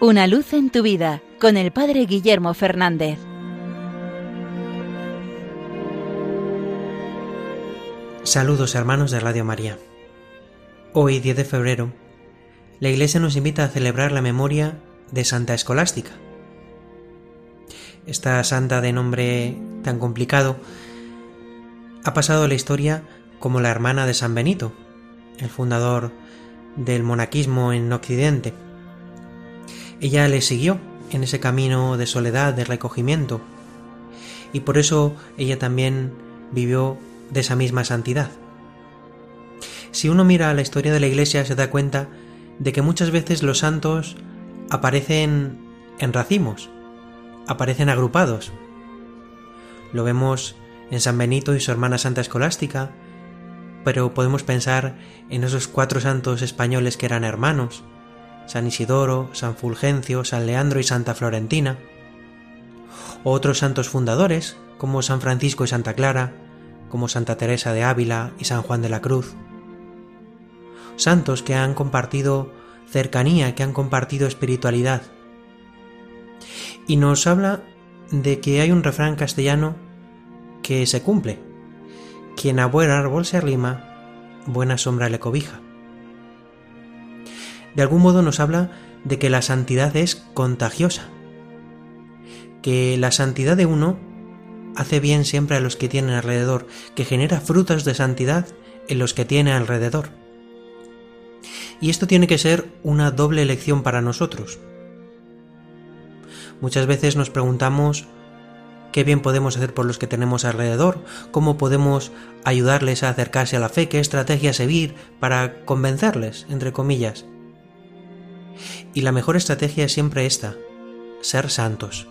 Una luz en tu vida con el Padre Guillermo Fernández. Saludos hermanos de Radio María. Hoy, 10 de febrero, la Iglesia nos invita a celebrar la memoria de Santa Escolástica. Esta santa de nombre tan complicado ha pasado la historia como la hermana de San Benito, el fundador del monaquismo en Occidente. Ella le siguió en ese camino de soledad, de recogimiento, y por eso ella también vivió de esa misma santidad. Si uno mira la historia de la Iglesia se da cuenta de que muchas veces los santos aparecen en racimos, aparecen agrupados. Lo vemos en San Benito y su hermana Santa Escolástica, pero podemos pensar en esos cuatro santos españoles que eran hermanos, San Isidoro, San Fulgencio, San Leandro y Santa Florentina, otros santos fundadores, como San Francisco y Santa Clara, como Santa Teresa de Ávila y San Juan de la Cruz. Santos que han compartido cercanía, que han compartido espiritualidad. Y nos habla de que hay un refrán castellano que se cumple. Quien a buen árbol se arrima, buena sombra le cobija. De algún modo nos habla de que la santidad es contagiosa, que la santidad de uno hace bien siempre a los que tienen alrededor, que genera frutos de santidad en los que tiene alrededor. Y esto tiene que ser una doble elección para nosotros. Muchas veces nos preguntamos qué bien podemos hacer por los que tenemos alrededor, cómo podemos ayudarles a acercarse a la fe, qué estrategia seguir para convencerles, entre comillas. Y la mejor estrategia es siempre esta, ser santos.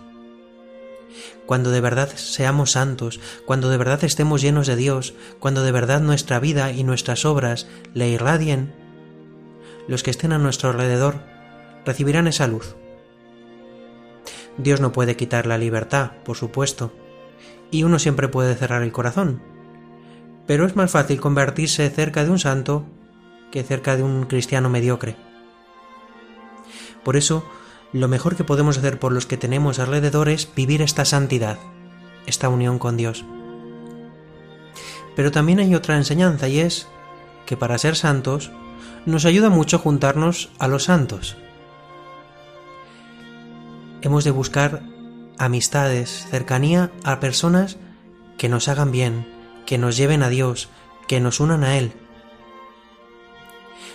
Cuando de verdad seamos santos, cuando de verdad estemos llenos de Dios, cuando de verdad nuestra vida y nuestras obras le irradien, los que estén a nuestro alrededor recibirán esa luz. Dios no puede quitar la libertad, por supuesto, y uno siempre puede cerrar el corazón, pero es más fácil convertirse cerca de un santo que cerca de un cristiano mediocre. Por eso, lo mejor que podemos hacer por los que tenemos alrededor es vivir esta santidad, esta unión con Dios. Pero también hay otra enseñanza y es que para ser santos nos ayuda mucho juntarnos a los santos. Hemos de buscar amistades, cercanía a personas que nos hagan bien, que nos lleven a Dios, que nos unan a Él.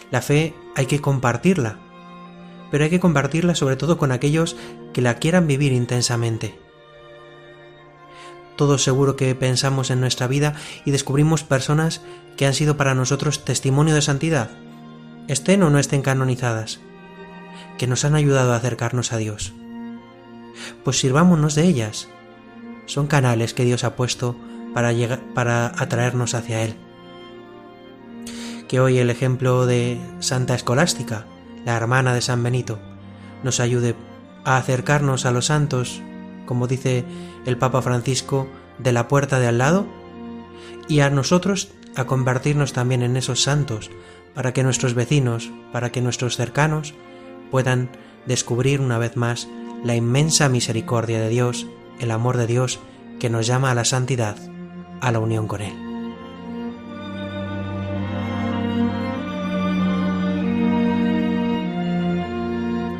La fe hay que compartirla, pero hay que compartirla sobre todo con aquellos que la quieran vivir intensamente. Todos seguro que pensamos en nuestra vida y descubrimos personas que han sido para nosotros testimonio de santidad, estén o no estén canonizadas, que nos han ayudado a acercarnos a Dios. Pues sirvámonos de ellas. Son canales que Dios ha puesto para, llegar, para atraernos hacia Él. Que hoy el ejemplo de Santa Escolástica, la hermana de San Benito, nos ayude a acercarnos a los santos, como dice el Papa Francisco, de la puerta de al lado, y a nosotros a convertirnos también en esos santos para que nuestros vecinos, para que nuestros cercanos puedan descubrir una vez más la inmensa misericordia de Dios, el amor de Dios que nos llama a la santidad, a la unión con Él.